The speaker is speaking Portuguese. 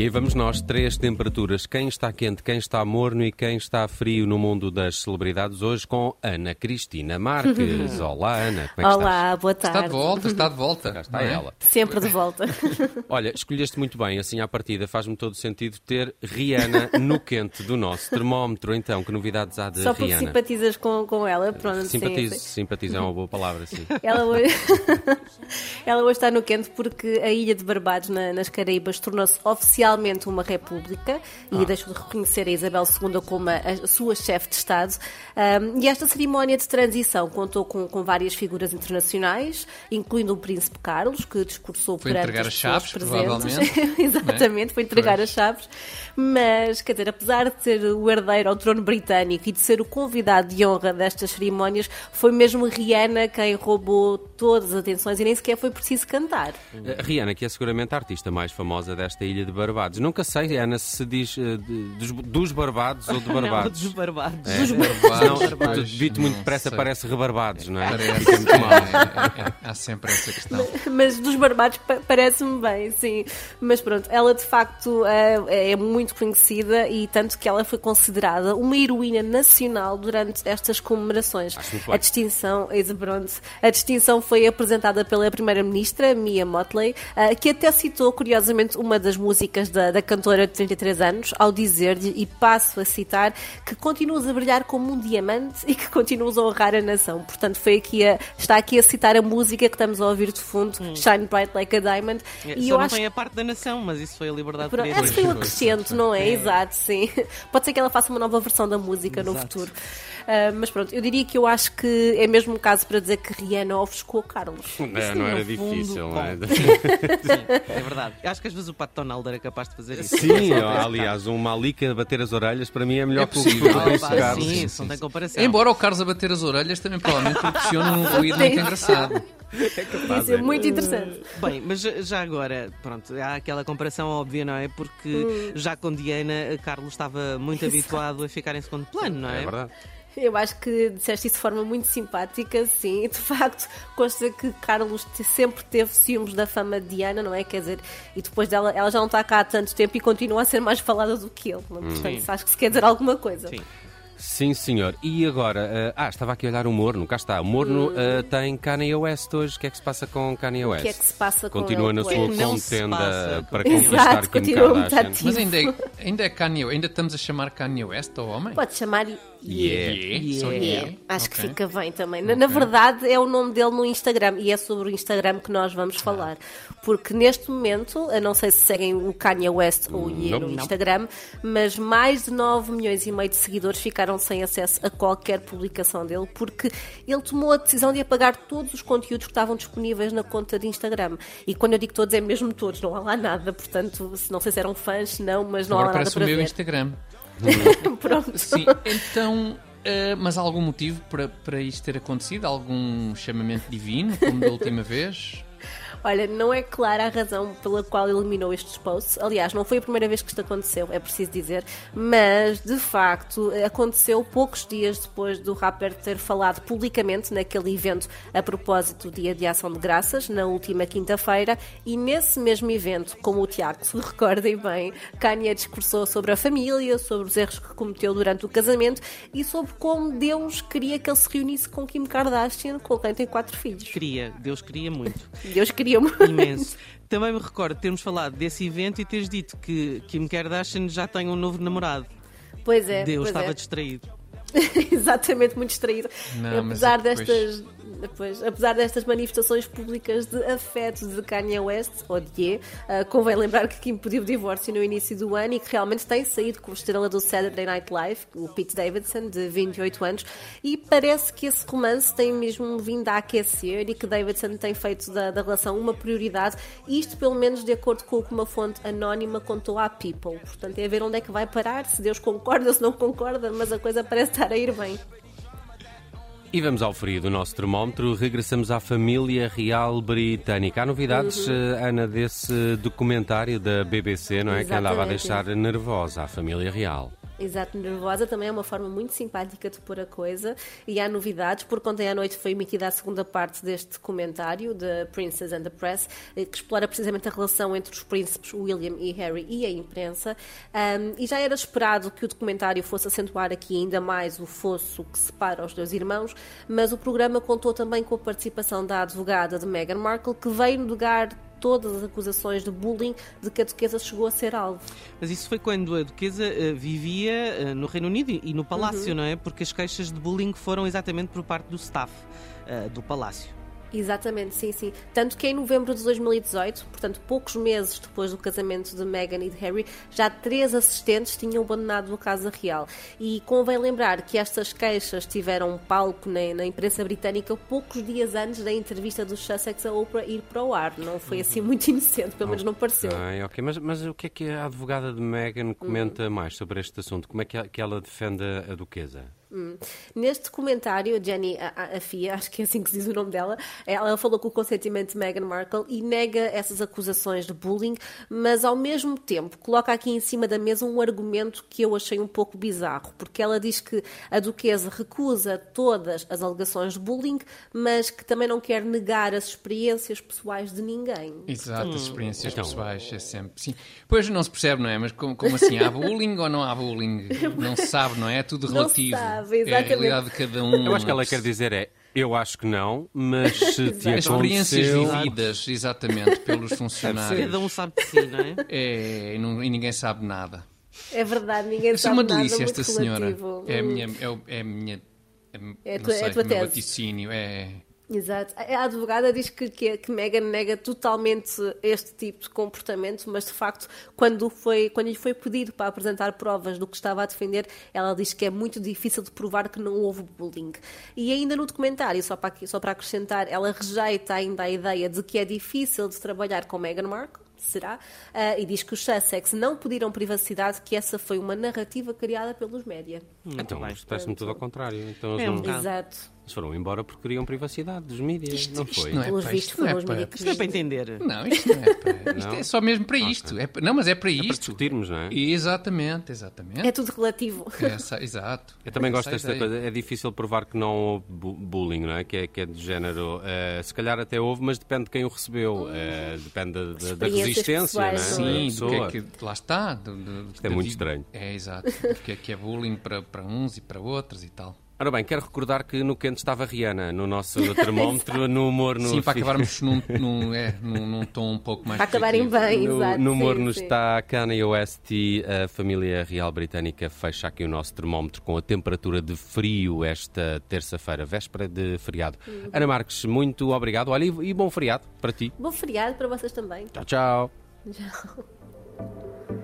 E aí vamos nós, três temperaturas. Quem está quente, quem está morno e quem está frio no mundo das celebridades hoje com Ana Cristina Marques. Olá, Ana. Como é que Olá, estás? boa tarde. Está de volta, está de volta. Cá está é? ela. Sempre de volta. Olha, escolheste muito bem, assim à partida faz-me todo sentido ter Rihanna no quente do nosso termómetro. Então, que novidades há de Só porque Rihanna? simpatizas com, com ela, pronto. sim, Simpatizo, sim. simpatizo é uma boa palavra, sim. Ela hoje... ela hoje está no quente porque a ilha de Barbados, na- nas Caraíbas, tornou-se oficialmente uma república Ah. e deixou de reconhecer a Isabel II como a, a sua chefe de Estado. Ahm, e esta cerimónia de transição contou com, com várias figuras internacionais, incluindo o Príncipe Carlos, que discursou Foi perante entregar as chaves, presentes. provavelmente, Exatamente, foi entregar Pois. as chaves. Mas, quer dizer, apesar de ser o herdeiro ao trono britânico e de ser o convidado de honra destas cerimónias, foi mesmo Rihanna quem roubou todas as atenções e nem sequer foi preciso cantar. Rihanna, que é seguramente a artista mais famosa desta ilha de Barbados. Nunca sei, Ana, se diz eh, de- dos, dos Barbados ou de Barbados. dos barbados. É. Dos Barbados, Não, dito muito não depressa parece rebarbados, não é? Parece, muito mal. é, é, é. Há sempre essa questão. Mas dos Barbados pa- parece-me bem, sim. Mas pronto, ela de facto é, é muito conhecida e tanto que ela foi considerada uma heroína nacional durante estas comemorações. A distinção, é de pronto, a distinção foi apresentada pela primeira-ministra, Mia Motley, ah, que até citou curiosamente uma das músicas da, da cantora de 33 anos, ao dizer-lhe, e passo a citar, que continuas a brilhar como um diamante e que continuas a honrar a nação. Portanto, foi aqui a, está aqui a citar a música que estamos a ouvir de fundo, Shine Bright Like a Diamond. É, E Só eu não acho tem a parte da nação, mas isso foi a liberdade de Pronto. Esse foi um acrescento, não é? Exato, sim. Pode ser que ela faça uma nova versão da música no Exato. futuro. Ah, mas pronto, eu diria que eu acho que é mesmo um caso para dizer que Rihanna ofuscou Carlos. É, não no era fundo, difícil, não é? bom. É verdade. Eu acho que às vezes o Pato Donald era capaz de fazer isso. Sim, aliás, um Malica a bater as orelhas para mim é melhor É que o do Ah, Carlos. sim, Sim, não sim, tem comparação. Embora o Carlos a bater as orelhas também provavelmente proporciona um ruído muito engraçado. Isso é muito interessante. Bem, mas já- agora, pronto, há aquela comparação óbvia, não é? Porque Hum. já com Diana, Carlos estava muito habituado a ficar em segundo plano, não é? É verdade. Eu acho que disseste isso de forma muito simpática, sim. De facto, consta que Carlos sempre teve ciúmes da fama de Diana, não é? Quer dizer, e depois dela, ela já não está cá há tanto tempo e continua a ser mais falada do que ele. não é? Portanto, Sim. acho que se quer dizer alguma coisa. Sim. Sim, senhor. E agora? eh, ah, estava aqui a olhar o Morno. Cá está. O Morno eh, tem Kanye West hoje. O que é que se passa com Kanye O West? que é que se passa com Continua ele? na O é sua contenda para com conquistar Exato, Kim Kardashian. Mas ainda é, ainda é Kanye, ainda estamos a chamar Kanye West ao homem? Pode chamar Yeah. Yeah, Yeah. yeah. Acho que Ok. fica bem também. Na, na verdade, é o nome dele no Instagram e é sobre o Instagram que nós vamos Ah. falar. Porque neste momento, eu não sei se seguem o Kanye West ou o Ye no Não. Instagram, mas mais de 9 milhões e meio de seguidores ficaram sem acesso a qualquer publicação dele porque ele tomou a decisão de apagar todos os conteúdos que estavam disponíveis na conta de Instagram. E quando eu digo todos, é mesmo todos, não há lá nada. Portanto, se- não sei se eram fãs, não, mas não Agora há nada parece o para meu ver. Instagram. Pronto. Sim, então. eh, mas há algum motivo para, para isto ter acontecido? Algum chamamento divino, como da última vez? Olha, não é clara a razão pela qual eliminou estes posts. Aliás, não foi a primeira vez que isto aconteceu, é preciso dizer, mas de facto aconteceu poucos dias depois do rapper ter falado publicamente naquele evento a propósito do Dia de Ação de Graças, na última quinta-feira, e nesse mesmo evento, como o Tiago se recordem bem, Kanye discursou sobre a família, sobre os erros que cometeu durante o casamento e sobre como Deus queria que ele se reunisse com Kim Kardashian, com quem tem quatro filhos. Queria, Deus queria muito. Deus queria Imenso. Também me recordo de termos falado desse evento e teres dito que Kim Kardashian já tem um novo namorado. Pois é. Deus pois estava é. distraído. Exatamente, muito distraído. Não, mas apesar, depois- destas, depois, apesar destas manifestações públicas de afeto de Kanye West, ou de Ye, ah, convém lembrar que Kim pediu divórcio no início do ano e que realmente tem saído com a estrela do Saturday Night Live, o Pete Davidson, de 28 anos, e parece que esse romance tem mesmo vindo a aquecer e que Davidson tem feito da, da relação uma prioridade, isto pelo menos de acordo com o que uma fonte anónima contou à People. Portanto, é a ver onde é que vai parar, se Deus concorda, se não concorda, mas a coisa parece estar a ir bem. E vamos ao frio do nosso termómetro. Regressamos à família real britânica. Há novidades, Uhum. eh, Ana, desse documentário da BBC, não é? Que andava a Exatamente. deixar nervosa a família real. Exato, nervosa também é uma forma muito simpática de pôr a coisa e há novidades, porque ontem à noite foi emitida a segunda parte deste comentário, The Princess and the Press, eh, que explora precisamente a relação entre os príncipes William e Harry e a imprensa. Ahm, e já era esperado que o documentário fosse acentuar aqui ainda mais o fosso que separa os dois irmãos, mas o programa contou também com a participação da advogada de Meghan Markle, que veio negar todas as acusações de bullying de que a duquesa chegou a ser alvo. Mas isso foi quando a Duquesa eh, vivia eh, no Reino Unido e no Palácio, não é? Porque as queixas de bullying foram exatamente por parte do staff eh, do Palácio. Exatamente, sim, sim. Tanto que em novembro de 2018, portanto poucos meses depois do casamento de Meghan e de Harry, já três assistentes tinham abandonado a Casa Real. E convém lembrar que estas queixas tiveram palco na, na imprensa britânica poucos dias antes da entrevista dos Sussex a Oprah ir para o ar. Não foi assim muito inocente, pelo menos não pareceu. Ok, mas, mas o que é que a advogada de Meghan comenta Hum. mais sobre este assunto? Como é que, que ela defende a, a duquesa? Neste comentário, a Jenny a, Fia, acho que é assim que se diz o nome dela, ela falou com o consentimento de Meghan Markle e nega essas acusações de bullying, mas ao mesmo tempo coloca aqui em cima da mesa um argumento que eu achei um pouco bizarro, porque ela diz que a duquesa recusa todas as alegações de bullying, mas que também não quer negar as experiências pessoais de ninguém. Exato, as experiências Então. pessoais é sempre. Sim. Pois não se percebe, não é? Mas como, como assim? Há bullying ou não há bullying? Não se sabe, não é? É tudo relativo. Sabe, é a exatamente. realidade de cada um. Eu acho que ela quer dizer é, eu acho que não, mas se te As experiências aconteceu... vividas, exatamente, pelos funcionários. Cada um sabe de si, não é? É, e, não- e ninguém sabe nada. É verdade, ninguém Isso é sabe uma nada, delícia, esta senhora. relativo. É a minha. É, o- é a minha É a não tua- é sei, a tua meu tese. vaticínio. É, Exato. A advogada diz que, que, que Meghan nega totalmente este tipo de comportamento, mas de facto, quando, foi, quando lhe foi pedido para apresentar provas do que estava a defender, ela diz que é muito difícil de provar que não houve bullying. E ainda no documentário, só para, só para acrescentar, ela rejeita ainda a ideia de que é difícil de trabalhar com Meghan Markle. Será? Ah, e diz que os Sussex não pediram privacidade, que essa foi uma narrativa criada pelos média. Então, bem. mas parece-me tudo ao contrário. Então, É um não-. Exato. Eles foram embora porque queriam privacidade dos mídias, não isto foi? não é Pelos para vistos, isto, não é para- mídias. Isto é para entender. Não, isto não é para. Isto Não? é só mesmo para isto. É pa- não, mas é para É para isto. discutirmos, não é? Exatamente, exatamente. É tudo relativo. Essa- exato. Eu também gosto desta ideia. coisa. É difícil provar que não houve bu- bullying, não é? Que é, que é de género. eh, se calhar até houve, mas depende de quem o recebeu. eh, depende da, da- resistência, não é? não é? Sim, do que é que lá está. do- do- Isto é muito estranho. É, exato. Porque é que é bullying para, para uns e para outros e tal. Ora bem, quero recordar que no quente estava Rihanna, no nosso termómetro, no humor no. Sim, para acabarmos num, num, é, num, num tom um pouco mais Para acabarem bem, No, exato. no humor sim, nos sim. está Kanye West e a família real britânica fecha aqui o nosso termómetro com a temperatura de frio esta terça-feira, véspera de feriado. Uhum. Ana Marques, muito obrigado. Olha, e e bom feriado para ti. Bom feriado para vocês também. Tchau, tchau. Tchau.